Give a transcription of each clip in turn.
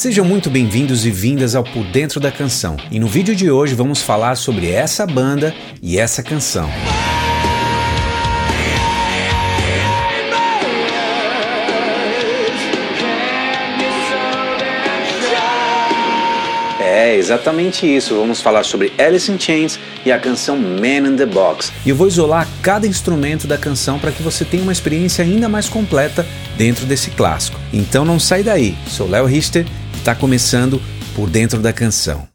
Sejam muito bem-vindos e vindas ao Por Dentro da Canção. E no vídeo de hoje vamos falar sobre essa banda e essa canção. É exatamente isso. Vamos falar sobre Alice in Chains e a canção Man in the Box. E eu vou isolar cada instrumento da canção para que você tenha uma experiência ainda mais completa dentro desse clássico. Então não sai daí. Sou Léo Richter está começando por dentro da canção.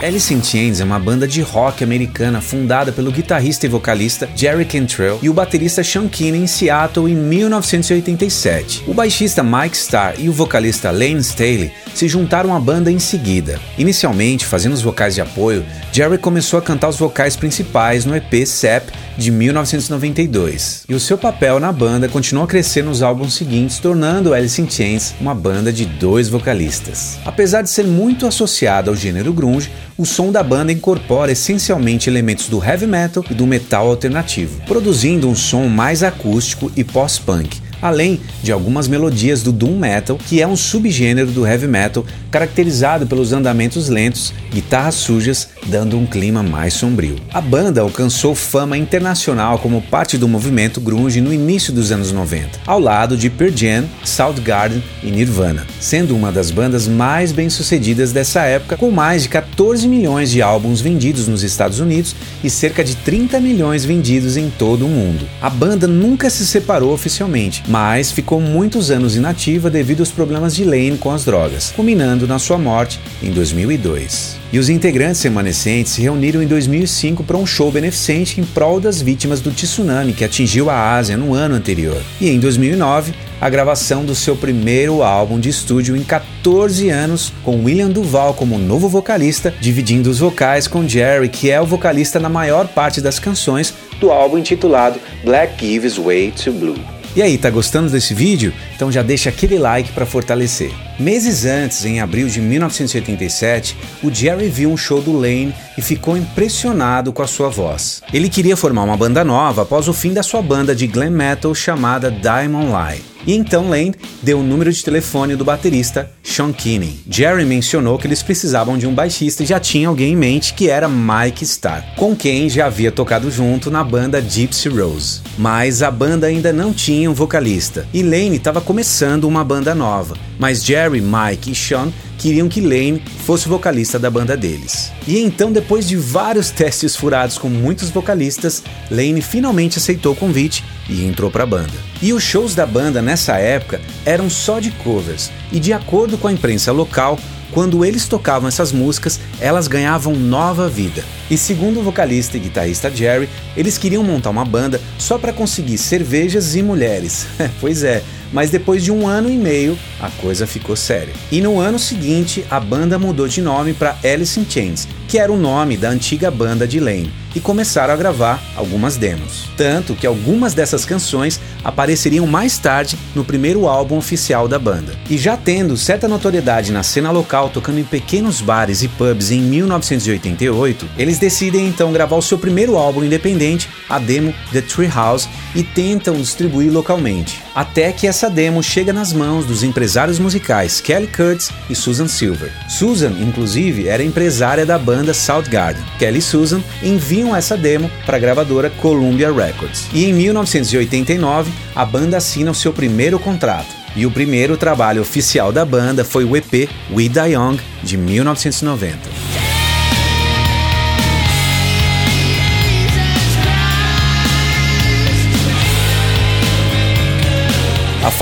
Alice in Chains é uma banda de rock americana fundada pelo guitarrista e vocalista Jerry Cantrell e o baterista Sean Kinney em Seattle em 1987. O baixista Mike Starr e o vocalista Lane Staley se juntaram à banda em seguida. Inicialmente, fazendo os vocais de apoio, Jerry começou a cantar os vocais principais no EP Sep de 1992. E o seu papel na banda continuou a crescer nos álbuns seguintes, tornando Alice in Chains uma banda de dois vocalistas. Apesar de ser muito associada ao gênero grunge, o som da banda incorpora essencialmente elementos do heavy metal e do metal alternativo, produzindo um som mais acústico e pós-punk, além de algumas melodias do doom metal, que é um subgênero do heavy metal caracterizado pelos andamentos lentos, guitarras sujas, dando um clima mais sombrio. A banda alcançou fama internacional como parte do movimento grunge no início dos anos 90, ao lado de Pearl Jam, Soundgarden e Nirvana, sendo uma das bandas mais bem-sucedidas dessa época, com mais de 14 milhões de álbuns vendidos nos Estados Unidos e cerca de 30 milhões vendidos em todo o mundo. A banda nunca se separou oficialmente, mas ficou muitos anos inativa devido aos problemas de Lane com as drogas, culminando na sua morte em 2002. E os integrantes remanescentes se reuniram em 2005 para um show beneficente em prol das vítimas do tsunami que atingiu a Ásia no ano anterior. E em 2009, a gravação do seu primeiro álbum de estúdio em 14 anos, com William Duval como novo vocalista, dividindo os vocais com Jerry, que é o vocalista na maior parte das canções do álbum intitulado Black Gives Way to Blue. E aí, tá gostando desse vídeo? Então já deixa aquele like para fortalecer. Meses antes, em abril de 1987, o Jerry viu um show do Lane e ficou impressionado com a sua voz. Ele queria formar uma banda nova após o fim da sua banda de glam metal chamada Diamond Lie. E então Lane deu o número de telefone do baterista Sean Kinney. Jerry mencionou que eles precisavam de um baixista e já tinha alguém em mente que era Mike Starr, com quem já havia tocado junto na banda Gypsy Rose. Mas a banda ainda não tinha um vocalista e Lane estava começando uma banda nova. Mas Jerry, Mike e Sean queriam que Lane fosse vocalista da banda deles. E então, depois de vários testes furados com muitos vocalistas, Lane finalmente aceitou o convite e entrou para a banda. E os shows da banda nessa época eram só de covers, e de acordo com a imprensa local, quando eles tocavam essas músicas, elas ganhavam nova vida. E segundo o vocalista e guitarrista Jerry, eles queriam montar uma banda só para conseguir cervejas e mulheres. pois é, mas depois de um ano e meio, a coisa ficou séria. E no ano seguinte, a banda mudou de nome para Alice in Chains, que era o nome da antiga banda de Lane, e começaram a gravar algumas demos. Tanto que algumas dessas canções apareceriam mais tarde no primeiro álbum oficial da banda. E já tendo certa notoriedade na cena local, tocando em pequenos bares e pubs em 1988, eles decidem então gravar o seu primeiro álbum independente, a demo The Treehouse, e tentam distribuir localmente. Até que essa demo chega nas mãos dos empresários musicais Kelly Kurtz e Susan Silver. Susan, inclusive, era empresária da banda Soundgarden. Kelly e Susan enviam essa demo para a gravadora Columbia Records. E em 1989, a banda assina o seu primeiro contrato. E o primeiro trabalho oficial da banda foi o EP We Die Young, de 1990.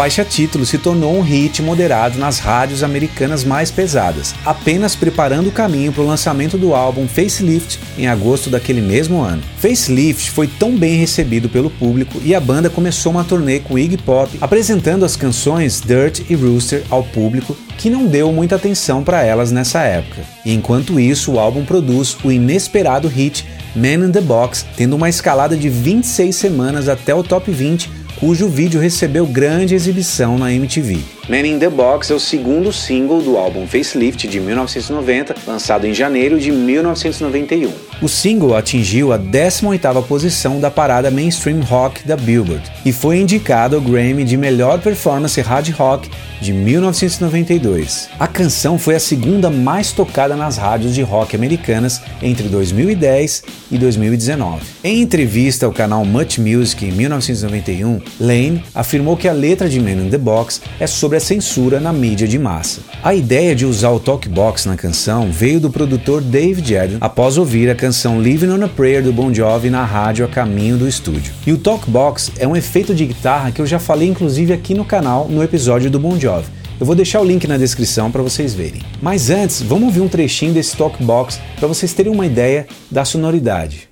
Faixa título se tornou um hit moderado nas rádios americanas mais pesadas, apenas preparando o caminho para o lançamento do álbum Facelift em agosto daquele mesmo ano. Facelift foi tão bem recebido pelo público e a banda começou uma turnê com Iggy Pop, apresentando as canções Dirt e Rooster ao público, que não deu muita atenção para elas nessa época. E enquanto isso, o álbum produz o inesperado hit Man in the Box, tendo uma escalada de 26 semanas até o top 20 cujo vídeo recebeu grande exibição na MTV. Man in the Box é o segundo single do álbum Facelift de 1990, lançado em janeiro de 1991. O single atingiu a 18ª posição da parada Mainstream Rock da Billboard e foi indicado ao Grammy de melhor performance hard rock de 1992. A canção foi a segunda mais tocada nas rádios de rock americanas entre 2010 e 2019. Em entrevista ao canal Much Music em 1991, Lane afirmou que a letra de Man in the Box é sobre a censura na mídia de massa. A ideia de usar o talkbox na canção veio do produtor Dave Jaden após ouvir a canção Living on a Prayer do Bon Jovi na rádio a caminho do estúdio. E o talkbox é um efeito de guitarra que eu já falei inclusive aqui no canal no episódio do Bon Jovi. Eu vou deixar o link na descrição para vocês verem. Mas antes, vamos ouvir um trechinho desse Talkbox para vocês terem uma ideia da sonoridade.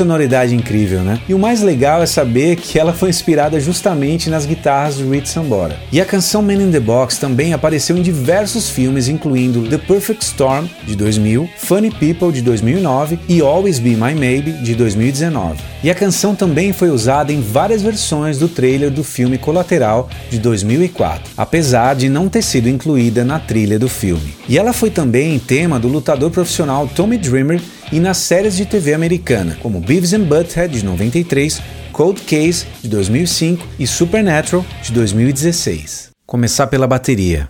Sonoridade incrível, né? E o mais legal é saber que ela foi inspirada justamente nas guitarras do Rich Sambora. E a canção Man in the Box também apareceu em diversos filmes, incluindo The Perfect Storm, de 2000, Funny People, de 2009 e Always Be My Maybe, de 2019. E a canção também foi usada em várias versões do trailer do filme Colateral, de 2004, apesar de não ter sido incluída na trilha do filme. E ela foi também tema do lutador profissional Tommy Dreamer e nas séries de TV americana, como Beavis and Butthead de 93, Cold Case de 2005 e Supernatural de 2016. Começar pela bateria.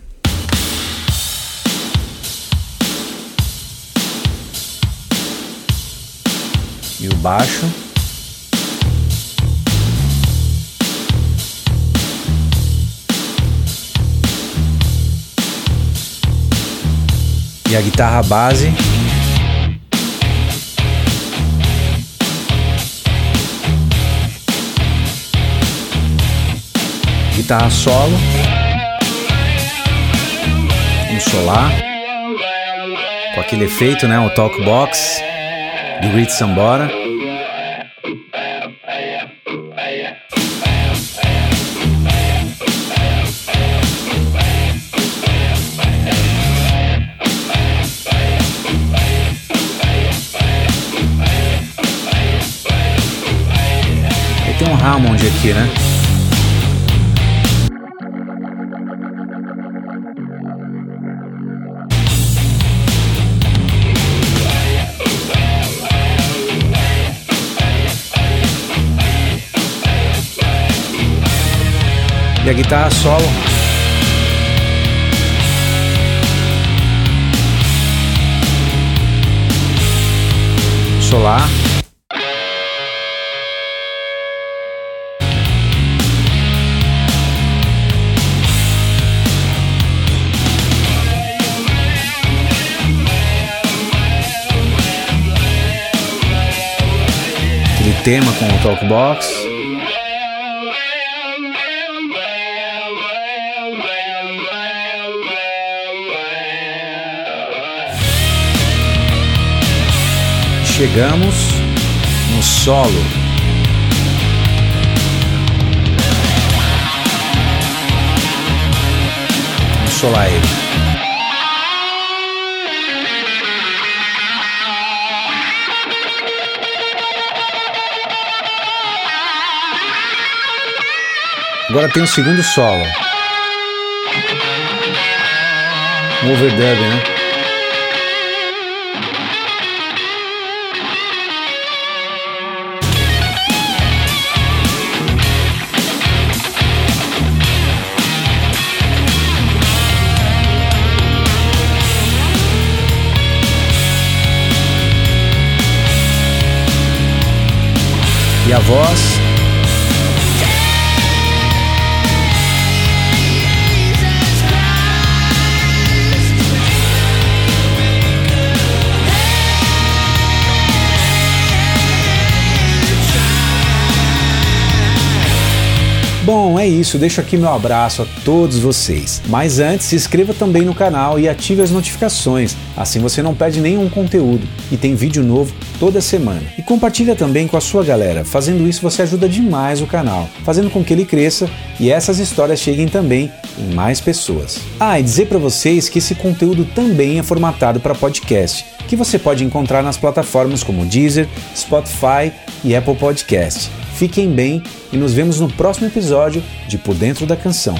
E o baixo. E a guitarra base. Guitarra solo, um solar, com aquele efeito, né, o talk box do Rich Sambora. Tem um Hammond aqui, né? A guitarra solo. Solar. Aquele tema com o talkbox. Chegamos no solo. Ele. Agora tem o segundo solo. Um overdub, né? E a voz. Bom, é isso, deixo aqui meu abraço a todos vocês. Mas antes, se inscreva também no canal e ative as notificações, assim você não perde nenhum conteúdo e tem vídeo novo toda semana. E compartilha também com a sua galera, fazendo isso você ajuda demais o canal, fazendo com que ele cresça e essas histórias cheguem também em mais pessoas. Ah, e dizer para vocês que esse conteúdo também é formatado para podcast, que você pode encontrar nas plataformas como Deezer, Spotify e Apple Podcast. Fiquem bem e nos vemos no próximo episódio de Por Dentro da Canção.